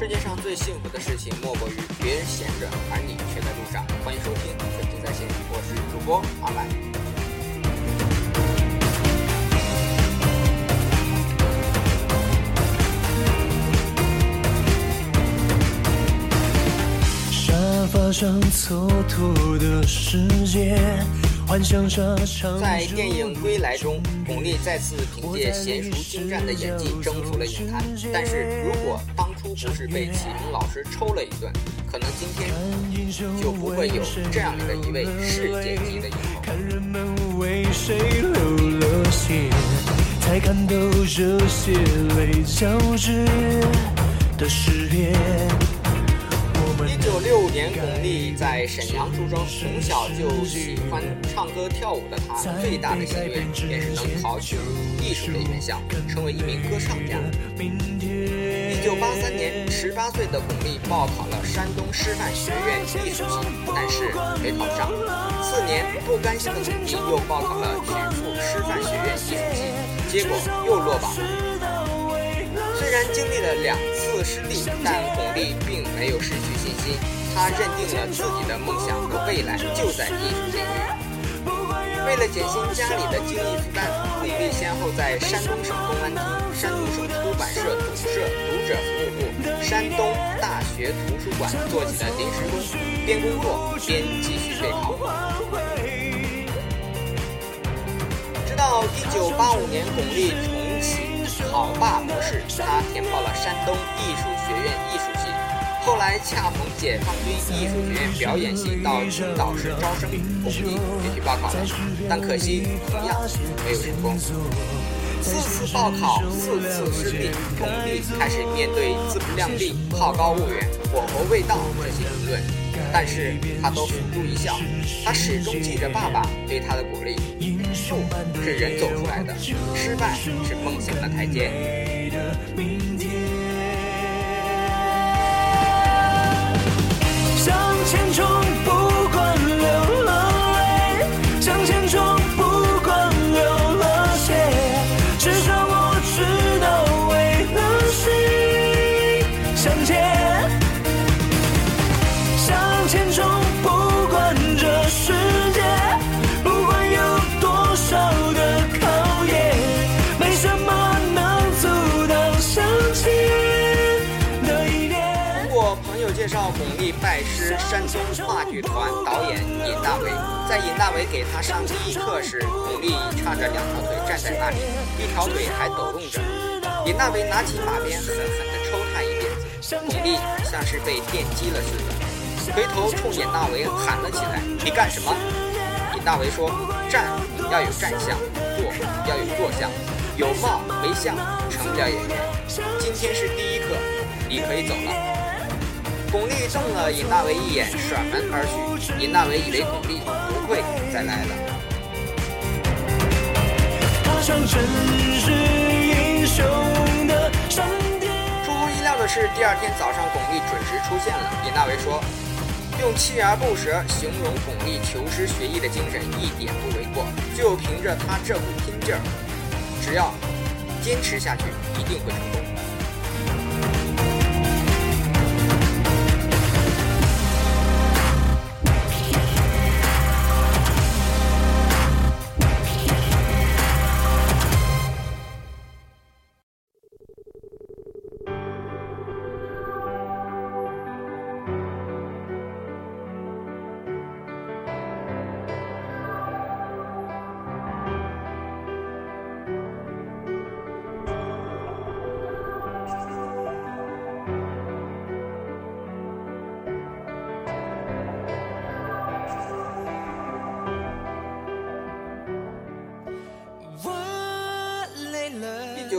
世界上最幸福的事情，莫过于别人闲着，而你却在路上。欢迎收听《分经在线》，我是主播阿满。沙发上蹉跎的时间。在电影《归来》中，巩俐再次凭借娴熟精湛的演技征服了影坛。但是如果当初不是被启蒙老师抽了一顿，可能今天就不会有这样的一位世界级的影后。年，巩俐在沈阳出生。从小就喜欢唱歌跳舞的她，最大的心愿也是能考取艺术类院校，成为一名歌唱家。一九八三年，十八岁的巩俐报考了山东师范学院艺术系，但是没考上。次年，不甘心的巩俐又报考了曲阜师范学院艺术系，结果又落榜。虽然经历了两次失利，但巩俐并没有失去信心。他认定了自己的梦想和未来就在艺术领域。为了减轻家里的经济负担，巩俐先后在山东省公安厅、山东省出版社总社、读者服务部、山东大学图书馆做起了临时工，边工作边继续备考。直到1985年，巩俐重启。考霸模式，他填报了山东艺术学院艺术，后来恰逢解放军艺术学院表演系到青岛市招生，巩俐也去报考了，但可惜同样没有成功。四次报考，四次失利，巩俐开始面对自不量力、好高骛远、火候未到这些评论，但是他都付诸一笑，他始终记着爸爸对他的鼓励。路是人走出来的，失败是梦想的台阶。向前冲。巩俐拜师山东话剧团导演尹大为，在尹大为给他上第一课时，巩俐已叉着两条腿站在那里，一条腿还抖动着。尹大为拿起马鞭，狠狠地抽他一鞭子，巩俐像是被电击了似的，回头冲尹大为喊了起来：“你干什么？”尹大为说：“站要有站相，坐要有坐相，有貌没相成不了演员。今天是第一课，你可以走了。”巩俐瞪了尹大为一眼，甩门而去。尹大为以为巩俐不会再来了。出乎意料的是，第二天早上，巩俐准时出现了。尹大为说：“用锲而不舍形容巩俐求师学艺的精神一点不为过，就凭着他这股拼劲儿，只要坚持下去，一定会成功。”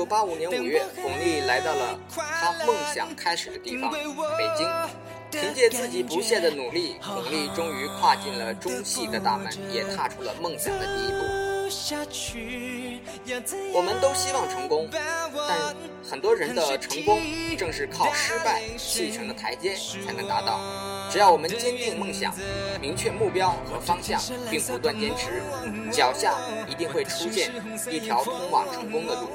九八五年五月，巩俐来到了她梦想开始的地方——北京。凭借自己不懈的努力，巩俐终于跨进了中戏的大门，也踏出了梦想的第一步。我们都希望成功，但很多人的成功正是靠失败砌成的台阶才能达到。只要我们坚定梦想，明确目标和方向，并不断坚持，脚下一定会出现一条通往成功的路。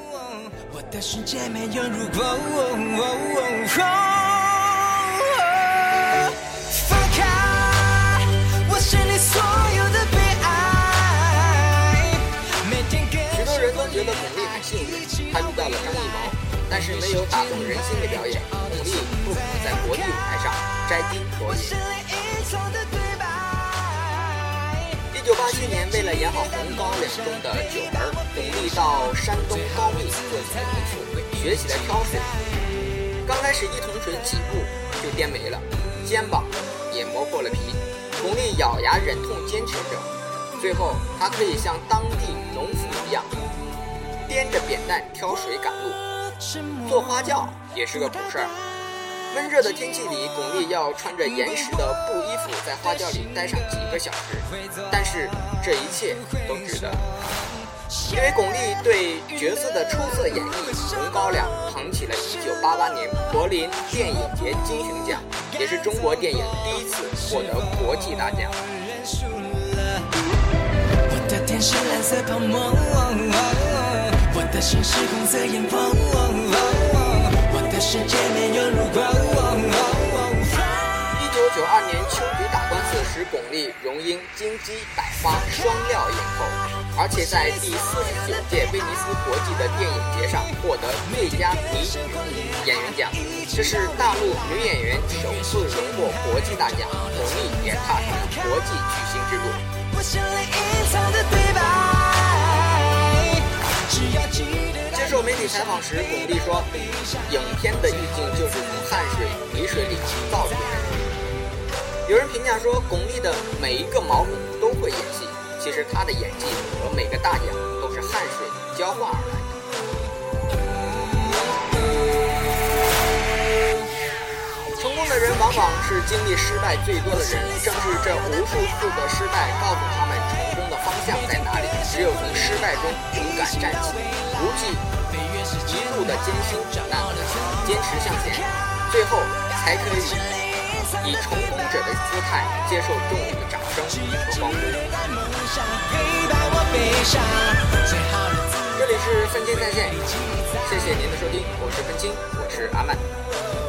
我的世界没有如果。哦哦哦哦但是没有打动人心的表演，努力不敢在国际舞台上摘金夺银。一九八七年，为了演好《红高粱》中的九儿，巩俐到山东高密做起了民宿，学起了挑水。刚开始一桶水几步就颠没了，肩膀也磨破了皮。巩俐咬牙忍痛坚持着，最后她可以像当地农妇一样。掂着扁担挑水赶路，做花轿也是个苦事儿。闷热的天气里，巩俐要穿着严实的布衣服在花轿里待上几个小时，但是这一切都值得，因为巩俐对角色的出色演绎，《红高粱》捧起了1988年柏林电影节金熊奖，也是中国电影第一次获得国际大奖。我的天是蓝色泡沫。一九九二荣膺金鸡百花双料影后，而且在第四十九届威尼斯国际的电影节上获得最佳女演员奖，这是大陆女演员首次荣获国际大奖，巩俐也踏上了国际巨星之路。接受媒体采访时，巩俐说：“影片的意境就是从汗水、泥水里造出来。”有人评价说，巩俐的每一个毛孔都会演戏，其实她的演技和每个大奖都是汗水交换而来的。成功的人往往是经历失败最多的人，正是这无数次的失败告诉他们成功的方向在哪里。只有从失败中勇敢站起，不计一路的艰辛苦难，坚持向前，最后才可以以成功者的姿态接受众人的掌声和欢呼。这里是分清在线，谢谢您的收听，我是分清，我是阿曼。